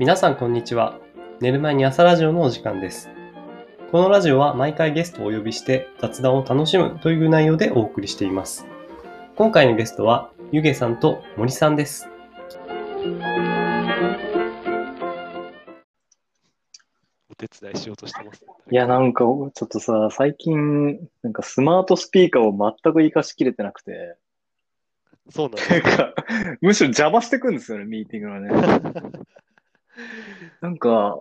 皆さんこんにちは。寝る前に朝ラジオのお時間です。このラジオは毎回ゲストをお呼びして雑談を楽しむという内容でお送りしています。今回のゲストはゆげさんと森さんです。お手伝いしようとしてます。いや、なんか、ちょっとさ、最近、なんかスマートスピーカーを全く活かしきれてなくて、そうなんなんか、むしろ邪魔してくんですよね、ミーティングのね。なんか、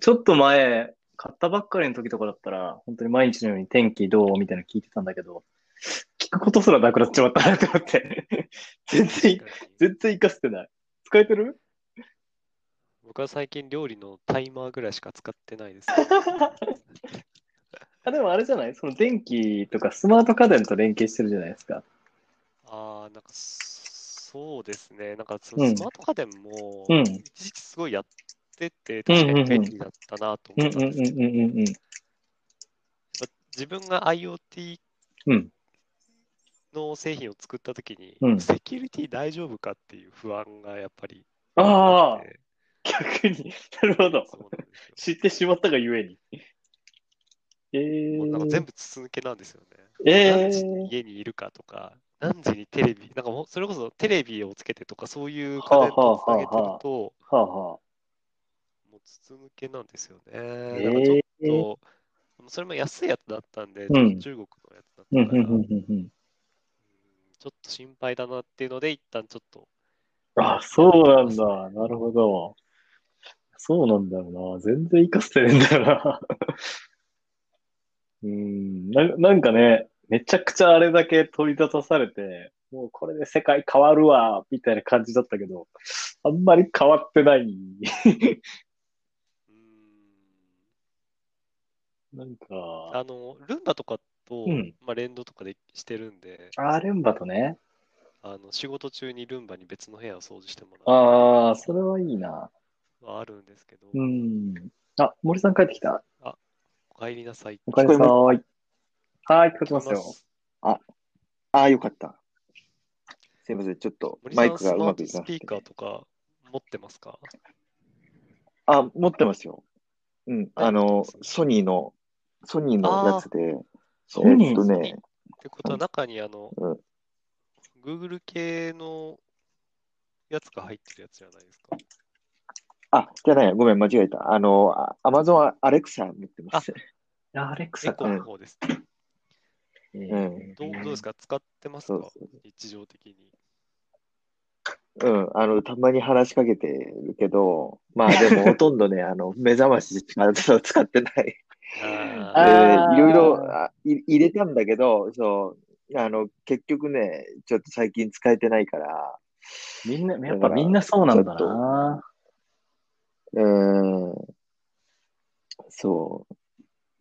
ちょっと前、買ったばっかりの時とかだったら、本当に毎日のように天気どうみたいなの聞いてたんだけど、聞くことすらなくなっちまったなと思って、全然、全然活かせてない。使えてる？僕は最近料理のタイマーぐらいしか使ってないです。あ、でもあれじゃない？その電気とかスマート家電と連携してるじゃないですか。ああ、なんかそうですね。なんかそうん。のスマート家電もうん。一時期すごいやってて、確かに便利だったなと思ったんですけど、自分が IoT うん。の製品を作ったときに、うん。セキュリティ大丈夫かっていう不安がやっぱりああ、逆に。なるほど。知ってしまったがゆえに。えもうなんかー、全部筒抜けなんですよね。えー。家にいるかとか、何時にテレビ、なんかもうそれこそテレビをつけてとか、そういう家電とつなげてると、はあはもう筒抜けなんですよね。あ。だからちょっえー、と、それも安いやつだったんで、うん中国のやつだったから、うんうんうん。ちょっと心配だなっていうので、一旦ちょっと、あ、そうなんだ。なるほど。そうなんだよな。全然活かせてねえんだよな。うんな、なんかね、めちゃくちゃあれだけ取り立たされて、もうこれで世界変わるわ、みたいな感じだったけど、あんまり変わってない。うーん、なんか、あの、ルンバとかと、うんまあ、連動とかでしてるんで、あ、ルンバとね。あの仕事中にルンバに別の部屋を掃除してもらうああ、それはいいな。はあるんですけど、うん。あ、森さん帰ってきた。お帰りなさい。おかえりなさい。はい、聞こえてますよ。ああ、よかった。すいません、ちょっとマイクがうまくいかなくてスピーカ。ーとか持ってますか？あ、持ってますよ。うん、あの、ソニーの、ソニーのやつで、ソニー？えっとね、ってことは中にあの、うん Google 系のやつが入ってるやつじゃないですか？あ、じゃない、ごめん、間違えた。あの、アマゾンアレクサ持ってます。アレクエコサか。の方ですね。えうん。どうどうですか？使ってますか？そうそう日常的に。うん、あの、たまに話しかけてるけど、まあでも ほとんどね、あの、目覚まししか使ってない。であいろいろあい入れたんだけど、そう、あの、結局ね、ちょっと最近使えてないから、みんな、やっぱみんなそうなんだな。うーん、そう。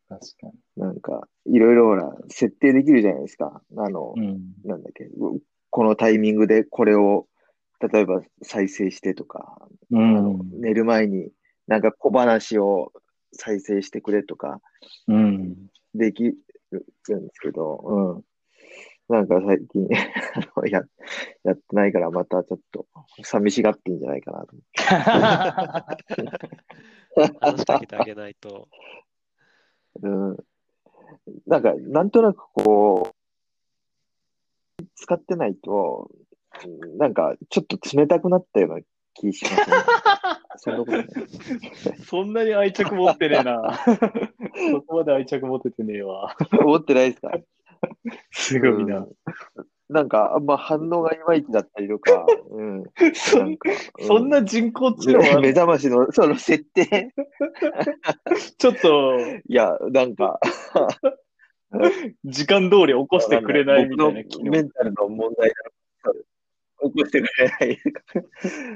確かなんか、いろいろほら、設定できるじゃないですか。あの、に。うん。なんだっけ、このタイミングでこれを、例えば再生してとか、うあのん。寝る前になんか小話を再生してくれとかうん。できるんですけど、うん。なんか最近 あのや、やってないからまたちょっと寂しがってんじゃないかなと思って。話しかけてあげないと。うん。なんか、なんとなくこう、使ってないと、なんか、ちょっと冷たくなったような気しますね。そんなことない。そんなに愛着持ってねえな。そこまで愛着持っててねえわ。思ってないですか？すごいな。うんなんか、あんま反応がいまいちだったりとか、うん。そなんそんな人工知能あ 目る覚ましの、その設定 ちょっといや、なんか、時間通り起こしてくれないみたいなメンタルの問題なのか起こしてくれない。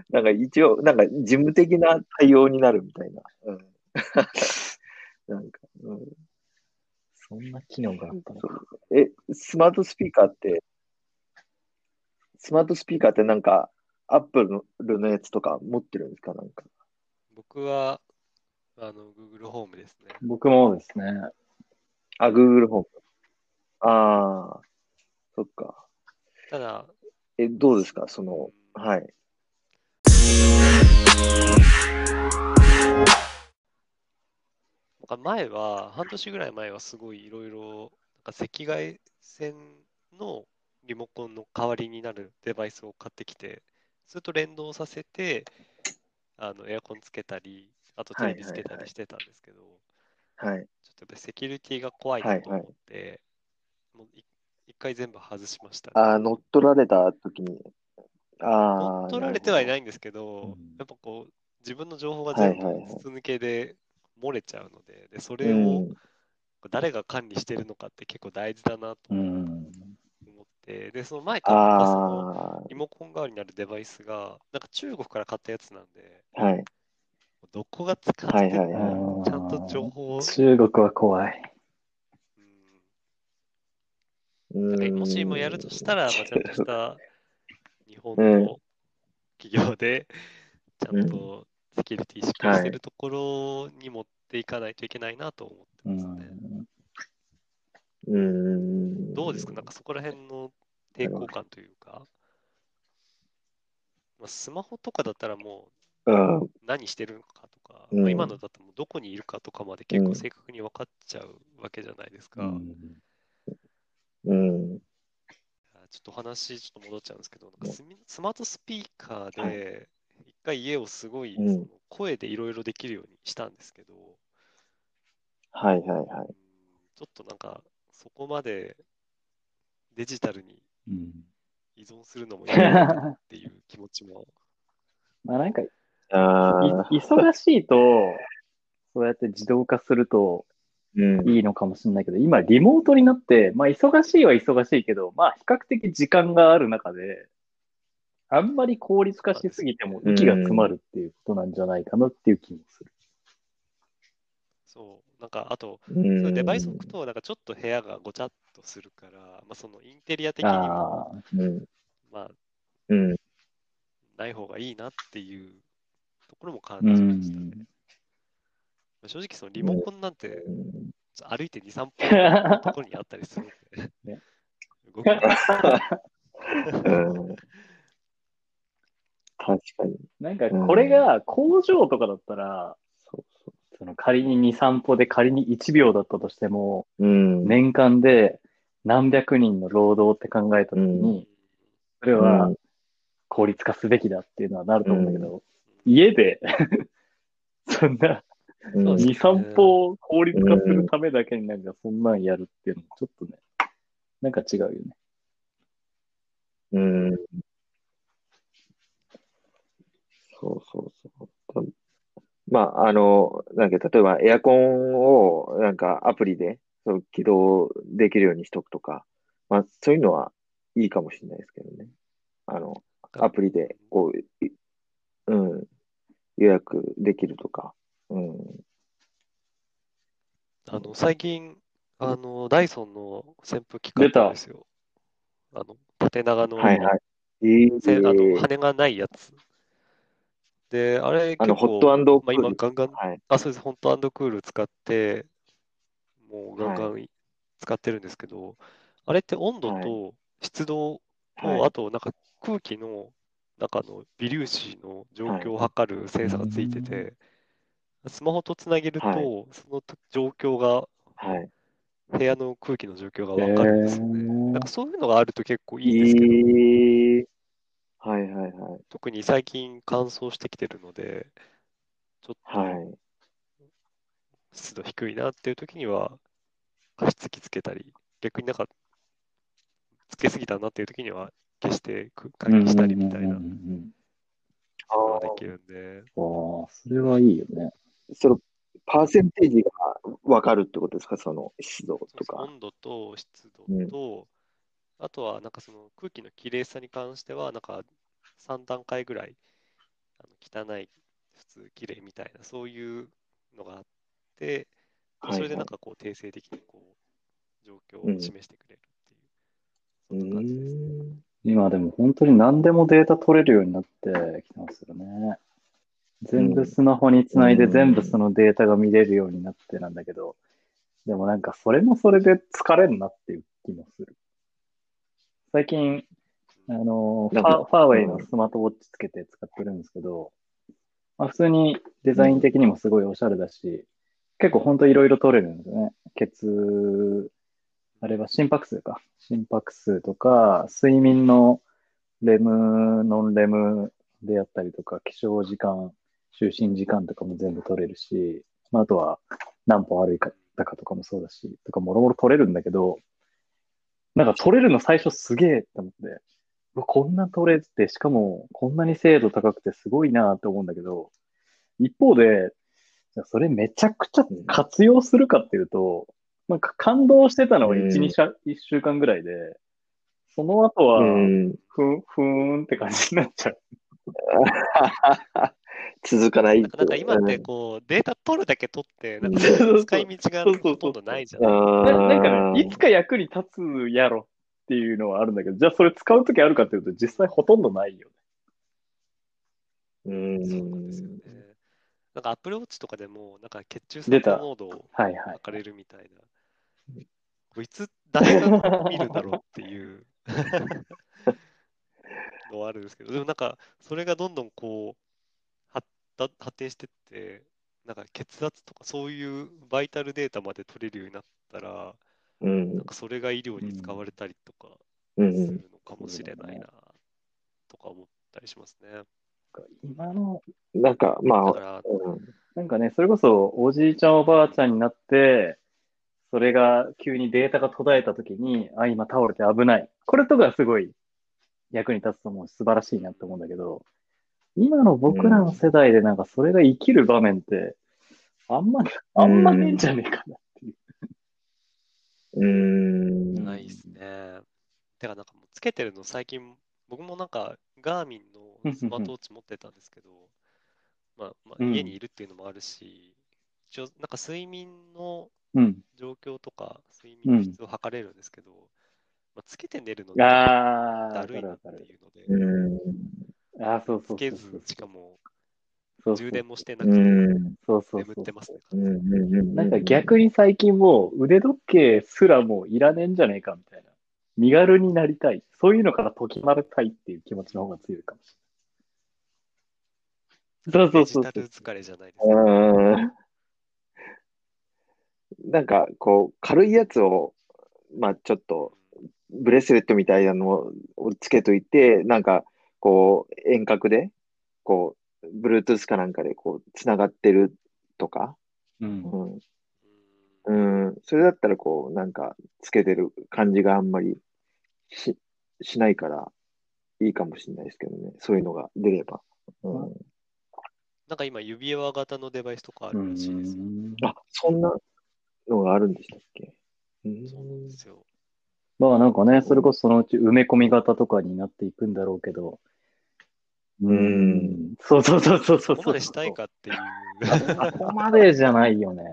なんか一応、なんか事務的な対応になるみたいな。うん、なんか、うんそんな機能があったのか。え、スマートスピーカーって、スマートスピーカーってなんか、アップルのやつとか持ってるんですか？なんか。僕は、あの、Google ホームですね。僕もですね。あ、Google ホーム。ああ、そっか。ただ、え、どうですか？その、はい。前は、半年ぐらい前はすごいいろいろ、なんか赤外線のリモコンの代わりになるデバイスを買ってきて、それと連動させて、あのエアコンつけたり、あとテレビつけたりしてたんですけど、はい。ちょっとやっぱりセキュリティが怖いなと思って、もうい一回全部外しましたね。あー乗っ取られた時に。ああ。。乗っ取られてはいないいんですけど、うんやっぱこう、自分の情報がはい全部はいはい筒抜けで漏れちゃうので、でそうれをん。誰が管理してるのかって結構大事だなとう思ん。って、で、その前買ったそのあリモコン代わりになるデバイスが、なんか中国から買ったやつなんで、あ。はい。どこが使ってるはちゃんと情報を、中国は怖い。うんい。もしもやるとしたら、まあ、ちゃんとした日本うんの企業で、ちゃんとセキュリティしっかりしてるところに持っていかないといけないなと思ってうますね。ん。うん。どうですか？なんかそこら辺の抵抗感というか、まあ、スマホとかだったらもう何してるのかとか、うんまあ今のだとどこにいるかとかまで結うん構正確に分かっちゃうわけじゃないですか。うんうん。ちょっと話ちょっと戻っちゃうんですけど、なんかスミスマートスピーカーで一回家をすごいうんその声でいろいろできるようにしたんですけど、はいはいはい。うんちょっとなんかそこまでデジタルにうん。依存するのもいいなっていう気持ちも。まあなんか、いああ。忙しいと、そうやって自動化するとうん。いいのかもしれないけど、今リモートになって、まあ忙しいは忙しいけど、まあ比較的時間がある中で、あんまり効率化しすぎても息が詰まるっていうことなんじゃないかなっていう気もする。そう、なんかあと、うそのんデバイス置くと、なんかちょっと部屋がごちゃっとするから、まあ、そのインテリア的にも。まあ、うん。ない方がいいなっていうところも感うじましたね。ん。まあ正直、そのリモコンなんてうん歩いて2、3分のところにあったりするんで、ね動確かに。なんかこれが工場とかだったら、その仮に2、3歩で仮に1秒だったとしても、うん。年間で何百人の労働って考えたときに、それは効率化すべきだっていうのはなると思うんだけど、家で そんなうんそうです2、3歩を効率化するためだけになんかそんなんやるっていうのもちょっとね、なんか違うよね。うん。そうそうそう。まあ、あの、なんか例えばエアコンをなんかアプリでそう起動できるようにしとくとか、まあそういうのはいいかもしれないですけどね。あの、アプリでこう、いうん、予約できるとか。うん。あの最近、あのダイソンの扇風機買ったんですよ。あの縦長の、はいはい。ええせあの羽がないやつ。で、あれあの、結構、ホットアンドまあ、クール。今ガンガン、はい。あ、そうです、ホットアンドクール使って、もうガンガン使ってるんですけど、あれって温度と湿度と、はい。あとなんか空気の中の微粒子の状況を測るセンサーがついてて、スマホとつなげると、はい。その状況が、はい。部屋の空気の状況がわかるんですよね。へー。なんかそういうのがあると結構いいんですけど、ええはいはいはい。特に最近乾燥してきてるので、ちょっとはい。湿度低いなっていう時には加湿器つけたり、逆になんかつけすぎたなっていう時には消してく換気したりみたいなうんうんうんうんあのがでーきるんで、ああ、それはいいよね。その、パーセンテージがわかるってことですか？その湿度とか。温度と湿度と、あとはなんかその空気のきれいさに関しては、なんか3段階ぐらいあの汚い、普通きれいみたいな、そういうのがあって、はいそれでなんかこう訂正的にこう状況うんを示してくれるっていう、うそんな感じですね。ーん。今でも本当に何でもデータ取れるようになってきてますよね。全部スマホにつないでうん全部そのデータが見れるようになってなんだけど、でもなんかそれもそれで疲れんなっていう気もする。最近、あの、ファファーウェイのスマートウォッチつけて使ってるんですけど、まあ、普通にデザイン的にもすごいおしゃれだし、結構ほんといろいろ取れるんですよね。血、あれは心拍数か。心拍数とか、睡眠のレム、ノンレムであったりとか、起床時間、就寝時間とかも全部取れるし、まあ、あとは何歩歩いたかとかもそうだし、とかもろもろ取れるんだけど、なんか取れるの最初すげえって思って、うわこんな取れて、しかもこんなに精度高くてすごいなって思うんだけど、一方で、じゃあそれめちゃくちゃ活用するかっていうと、なんか感動してたのは1、うん2週一週間ぐらいで、その後は、うん。ふん、ふーんって感じになっちゃう。続かないなんかなんか今ってこう、データ取るだけ取って、なんか使い道がほとんどないじゃ。うんん。ななんかね、いつか役に立つやろっていうのはあるんだけど、じゃあそれ使うときあるかっていうと、実際ほとんどないよね。うん。そうなんですよね。なんかアップルウォッチとかでも、なんか血中酸素濃度をはいはい。測れるみたいな。こいつ誰が見るんだろうっていう のはあるんですけど、でもなんかそれがどんどんこう発達発展してって、なんか血圧とかそういうバイタルデータまで取れるようになったら、うん。なんかそれが医療に使われたりとかうん。するのかもしれないなとか思ったりしますね。今の、なんか、まあ、うん。なんかね、それこそおじいちゃんおばあちゃんになって、それが急にデータが途絶えたときに、あ、今倒れて危ない。これとかすごい役に立つと思うし素晴らしいなって思うんだけど、今の僕らの世代でなんかそれが生きる場面って、あんま、あんまねえんじゃねえかなっていう。うん。ないですね。てか、なんかもうつけてるの最近、僕もなんか、ガーミンのスマートウォッチ持ってたんですけど、まあ、まあ、うん家にいるっていうのもあるし、一応、なんか睡眠のうん。状況とか、睡眠の質を測れるんですけど、まあ、つけて寝るのってあー、だるいなって。いうので、うん。あー、そうそうつけず、しかも充電もしてなうくてん。そうそう眠ってますね。うんうんうん。なんか逆に最近もう腕時計すらもういらねえんじゃねえかみたいな。身軽になりたい。そういうのから解きまれたいっていう気持ちの方が強いかもしれない。そうそうそうそうデジタル。疲れじゃないですか。うん。なんか、こう、軽いやつを、まあちょっと、ブレスレットみたいなのをつけといて、なんか、こう、遠隔で、こう、Bluetooth かなんかで、こう、つながってるとか、うん。うん。うんうん。それだったら、こう、なんか、つけてる感じがあんまりし、しないから、いいかもしれないですけどね。そういうのが出れば。うん。なんか今、指輪型のデバイスとかあるらしいですよ。あ、そんなのがあるんでしたっけ？うんそうなんですよ。まあなんかね、それこそそのうち埋め込み型とかになっていくんだろうけど。うん。そうそうそうそうそう。ここまでしたいかっていう。そこまでじゃないよね。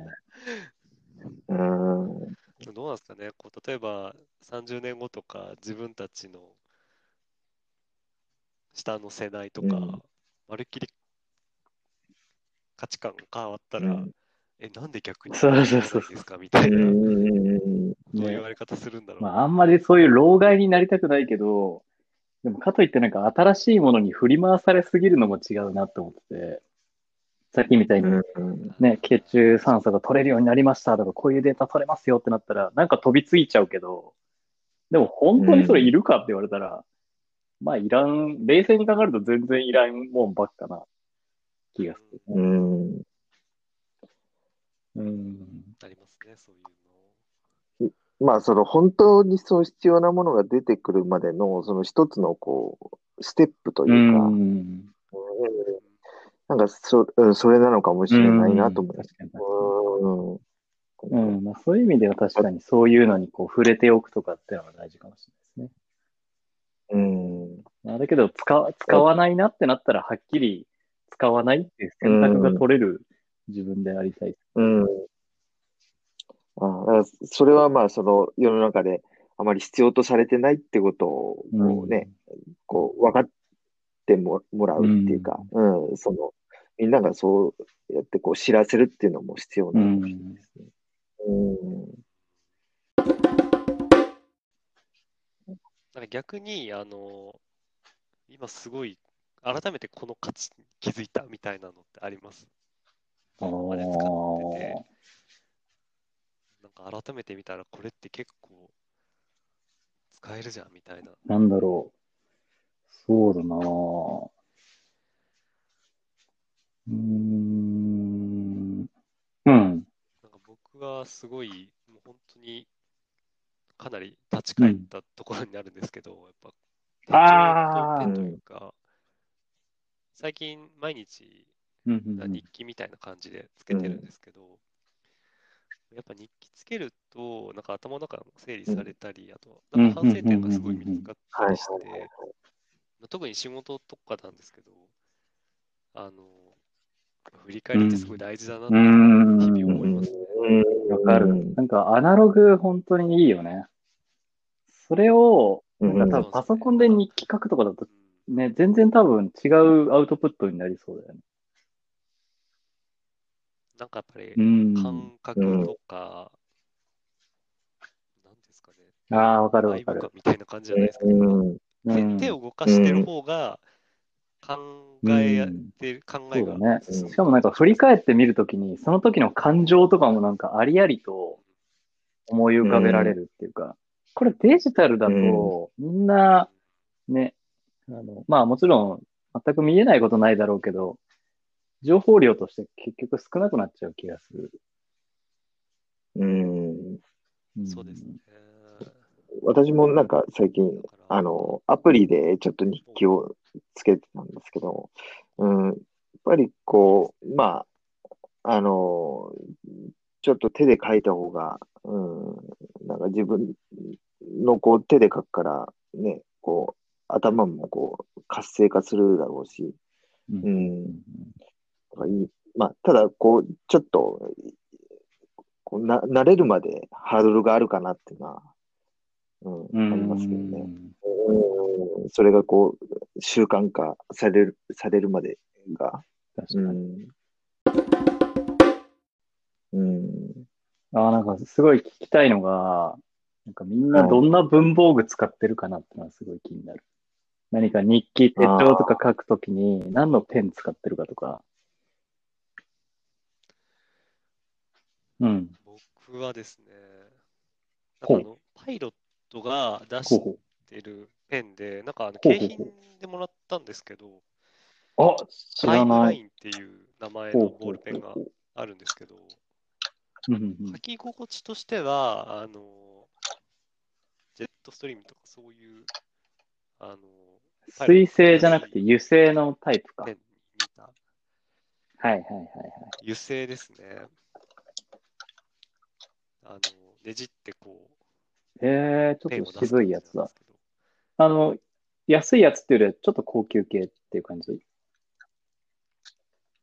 うん。どうなんですかね、こう例えば30年後とか自分たちの下の世代とか、うんまるっきり価値観が変わったら、うんえ、なんで逆にそうですか？みたいな、うん。どういうね言われ方するんだろう。まああんまりそういう老害になりたくないけど、でもかといってなんか新しいものに振り回されすぎるのも違うなって思ってて、さっきみたいにうん。ね、血中酸素が取れるようになりましたとか、こういうデータ取れますよってなったら、なんか飛びついちゃうけど、でも本当にそれいるかって言われたら、まあいらん、冷静に考えると全然いらんもんばっかな気がする。うん。うん。ありますね、そういうの。まあ、その本当にそう必要なものが出てくるまでの、その一つのこう、ステップとういうか、ん。うんなんかそ、うん、それなのかもしれないなと思います。うん。うん、まあそういう意味では確かにそういうのにこう触れておくとかっていうのが大事かもしれないですね。うん。まあだけど使、使わないなってなったら、はっきり使わないっていう選択が取れる自分でありたい。うん。あだからそれはまあ、その世の中であまり必要とされてないってことをね、こう、分かってももらうっていうか、うん、その、みんながそうやってこう知らせるっていうのも必要なのですね。うん。なんか逆に、あの、今すごい改めてこの価値に気づいたみたいなのってあります？あ今まで使っててか改めて見たらこれって結構使えるじゃんみたいな。なんだろう。そうだなぁ。うーん。うん。なんか僕はすごい、もう本当にかなり立ち返ったところになるんですけど、やっぱ手あー帳というか、最近毎日うんうんうん日記みたいな感じでつけてるんですけど、やっぱ日記つけると、なんか頭の中も整理されたり、あと、なんか反省点がすごい見つかったはいりして。特に仕事とかなんですけど、あの、振り返りってすごい大事だなってうーん日々思いますね。わかる。なんかアナログ本当にいいよね。それを、うんなんか多分パソコンで日記書くとかだとうんね、全然多分違うアウトプットになりそうだよね。なんかやっぱりうん。感覚とか、なんですかね、ああ、わかるわ愛かる。深みたいな感じじゃないですか。うん。うん手手を動かしてる方が考えてる考えがね。しかもなんか振り返ってみるときに、その時の感情とかもなんかありありと思い浮かべられるっていうか、これデジタルだと、みんな、ね、あの、まあもちろん全く見えないことないだろうけど、情報量として結局少なくなっちゃう気がする。うん。んそうですね。私もなんか最近、あの、アプリでちょっと日記をつけてたんですけど、うん、やっぱりこう、まあ、あの、ちょっと手で書いた方が、うん、なんか自分のこう手で書くから、ね、こう、頭もこう、活性化するだろうし、うんうん、まあ、ただ、こう、ちょっと、こうな、慣れるまでハードルがあるかなっていうのは、うん、うんありますけどね。うん、それがこう、習慣化される、されるまでが。確かに。うん。うん。ああ、なんかすごい聞きたいのが、なんかみんなどんな文房具使ってるかなってのはすごい気になる。何か日記、手帳とか書くときに何のペン使ってるかとか。うん。僕はですね、ほうなんかあの、パイロットが出しほてるペンで、なんかあの、景品でもらったんですけど、う。あ、知らない。ラインっていう名前のボールペンがあるんですけど、書き心地としては、あの、ジェットストリームとかそういう、あの、水性じゃなくて油性のタイプか。はいはいはいはい。油性ですね。あの、ねじってこう、えー、ちょっと渋いやつだ。あの、安いやつっていうよりはちょっと高級系っていう感じ？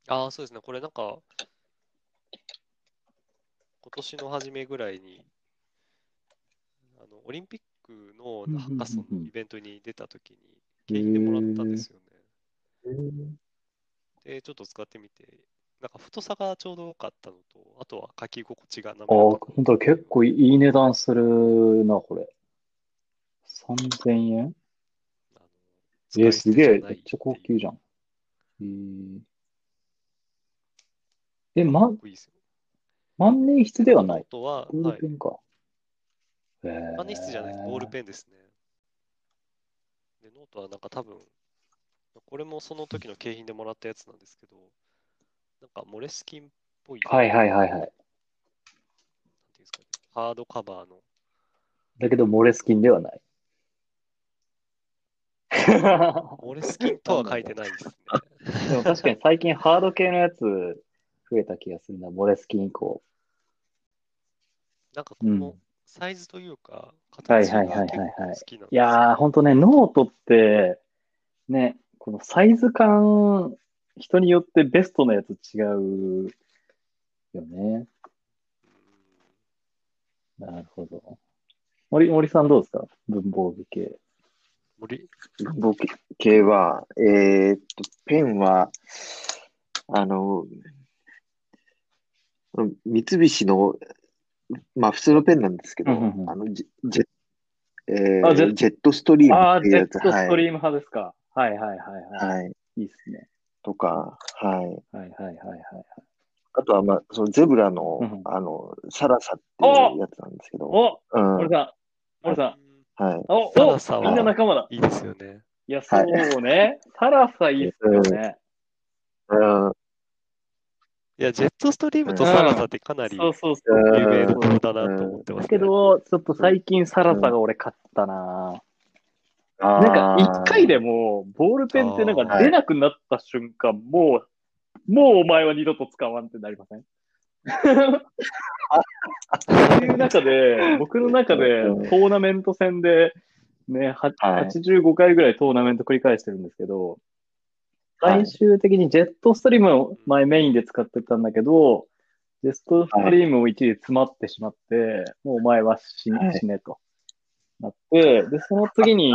ああ、そうですね。これなんか、今年の初めぐらいに、あの、オリンピックのハッカソンのイベントに出たときに、景品でもらったんですよね。で、ちょっと使ってみて、なんか太さがちょうど良かったのと、あとは書き心地が滑ああ、らか本当だ、結構いい値段するな、これ。3000円？あのえー、すげえ、めっちゃ高級じゃん。えー、え、まいいですよ。万年筆ではない？ノートは、ボーはい。ルペンか。えー、万年筆じゃない。ボールペンですね。で、ノートはなんか多分、これもその時の景品でもらったやつなんですけど、なんかモレスキンっぽい、はいはいはいはい。ですかね、ハードカバーの、だけど、モレスキンではない。モレスキンとは書いてないですね。でも確かに最近ハード系のやつ増えた気がするな、モレスキン以降。なんかこうんのサイズというか、はい形がはいはいはい結構はい好きなんですいやー、ほんとね、ノートって、ね、このサイズ感、人によってベストなやつ違うよね。なるほど。森、森さんどうですか？文房具系。森文房具系は、えーっと、ペンは、あの、三菱の、まあ普通のペンなんですけど、うんうんうんあの、ジェジェえーあジェジェットストリームああ、っていうやつ、ジェットストはい。リーム派ですか。はいはいはいはい。はい。いいっすね。とか、はい。はいはいはいはい。あとは、まあ、そのゼブラのうん、あの、サラサっていうやつなんですけど、おうん。森さん、森さん。はい。おサラサはおみんな仲間だ。いいですよね。いや、そうね。サラサいいっすよね。うん。いや、ジェットストリームとサラサってかなりそうそうそう。有名どころだなと思ってまだすね。けど、ちょっと最近サラサが俺勝ったなななんか一回でも、ボールペンってなんか出なくなった瞬間、もう、もうお前は二度と使わんってなりません？そういう中で、僕の中でうんトーナメント戦で、ね、ははい。85回ぐらいトーナメント繰り返してるんですけど、はい。最終的にジェットストリームを前メインで使ってたんだけど、ジェットストリームを一時詰まってしまって、もうお前は死ねと。なって、で、その次に、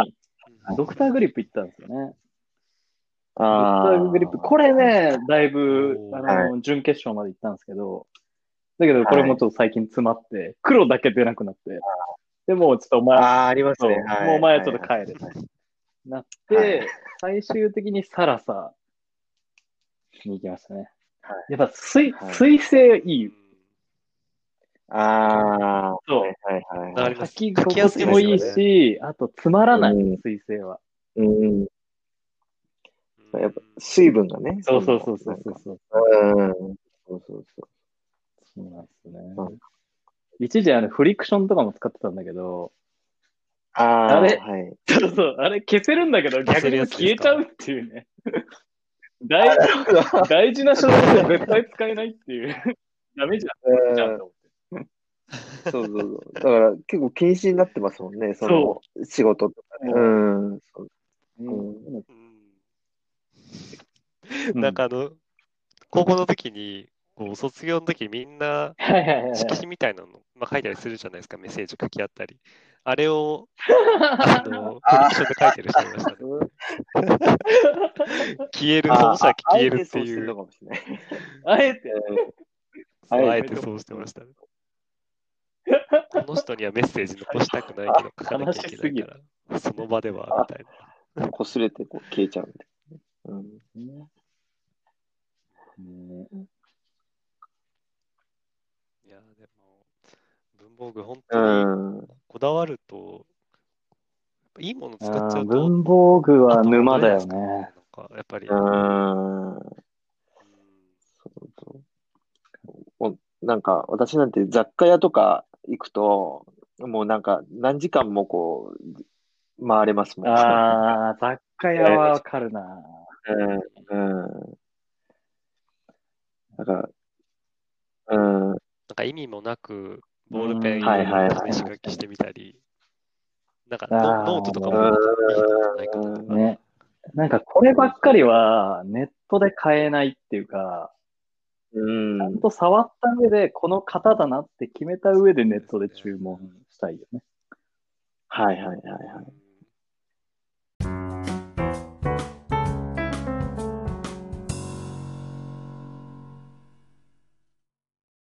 ドクターグリップ行ったんですよね。ドクタあーグリップ。これね、だいぶ、あの、準決勝まで行ったんですけど、だけどこれもちょっと最近詰まって、黒だけ出なくなって、でもちょっとお前、ああ、ありますね。はい。もうお前はちょっと帰れはいはい。なっはて、最終的にサラサに行きましたね。はやっぱ水、はい。水性いい。ああ、かります書き書きやすい心地もいいし、あとつまらない、うん水性は。うん。やっぱ水分がね。そうそうそうそうそうそう。うん。そうそうそう。そうなんですねうん。一時あのフリクションとかも使ってたんだけど、ああ、あれはい。そうそう、あれ消せるんだけど、消逆に消えちゃうっていうね。大 大事な書類で絶対使えないっていう。ダメじゃん。じゃんと思ってそうそうそう。だから結構禁止になってますもんね、その仕事とかね。うん。そううんうんうんなんかあの、高校の時に、こう卒業の時みんな。色紙みたいなの、まあ、書いたりするじゃないですか、メッセージ書き合ったり。あれを、あの、フリクションで書いてる人いましたね。消える、その人は消えるっていうあえてそうしてるの、かもしれない。あえて、そうああえてえてそうしてましたね。この人にはメッセージ残したくないけど書かなきゃいけないから、その場では、みたいな。擦れてこう消えちゃうんで。うん。ねいや、でも、文房具、本う当にん。こだわると、いいもの使っちゃうと、文房具は沼だよね。なんか、やっぱり。うん。うんそうそうおなんか、私なんて雑貨屋とか行くと、もうなんか何時間もこう、回れますもん。ああ、雑貨屋はわかるな。うん。うん。だから、うん。なんか意味もなく、ボールペンうんはいはいはい試し書きしてみたり、なんかノノートとかもいいんじゃないかな。ね。なんかこればっかりはネットで買えないっていうか、うんちゃんと触った上でこの型だなって決めた上でネットで注文したいよね。はいはいはいはい。うん